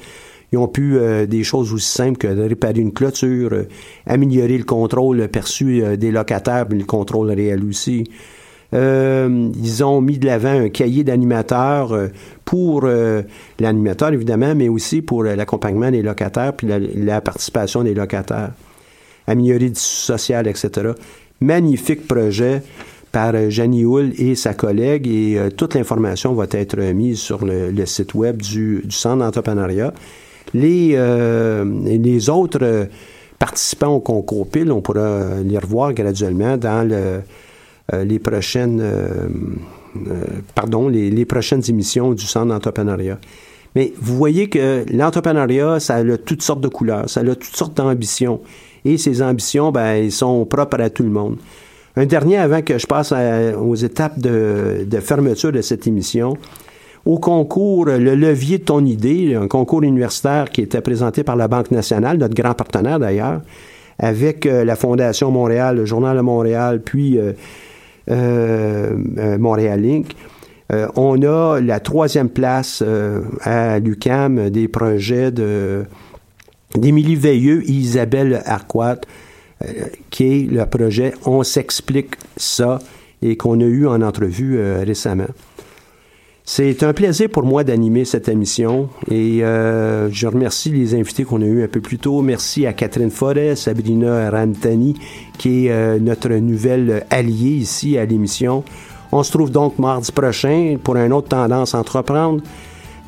Ils ont pu euh, des choses aussi simples que de réparer une clôture, euh, améliorer le contrôle perçu euh, des locataires, mais le contrôle réel aussi. Euh, ils ont mis de l'avant un cahier d'animateurs euh, pour euh, l'animateur, évidemment, mais aussi pour euh, l'accompagnement des locataires puis la, la participation des locataires. Améliorer du social, etc. Magnifique projet par euh, Janie Hull et sa collègue et euh, toute l'information va être mise sur le, site web du, du Centre d'entrepreneuriat. Les, euh, les autres participants au concours PIL, on pourra les revoir graduellement dans le, les prochaines pardon, les, les prochaines émissions du Centre d'entrepreneuriat. Mais vous voyez que l'entrepreneuriat, ça a toutes sortes de couleurs, ça a toutes sortes d'ambitions. Et ces ambitions, ben, elles sont propres à tout le monde. Un dernier avant que je passe aux étapes de, fermeture de cette émission. Au concours Le levier de ton idée, un concours universitaire qui était présenté par la Banque nationale, notre grand partenaire d'ailleurs, avec euh, la Fondation Montréal, le Journal de Montréal, puis euh, euh, euh, Montréal Inc. Euh, on a la troisième place à l'UCAM des projets de d'Émilie Veilleux et Isabelle Arquat, euh, qui est le projet On s'explique ça et qu'on a eu en entrevue euh, récemment. C'est un plaisir pour moi d'animer cette émission et euh, je remercie les invités qu'on a eus un peu plus tôt. Merci à Catherine Forêt, Sabrina Rantani, qui est notre nouvelle alliée ici à l'émission. On se trouve donc mardi prochain pour un autre tendance entreprendre.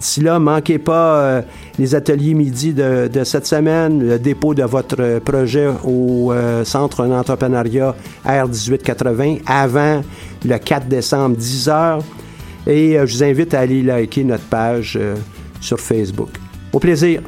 D'ici là, manquez pas euh, les ateliers midi de, cette semaine, le dépôt de votre projet au euh, Centre d'entrepreneuriat R1880 avant le 4 décembre, 10 h. Et euh, je vous invite à aller liker notre page sur Facebook. Au plaisir!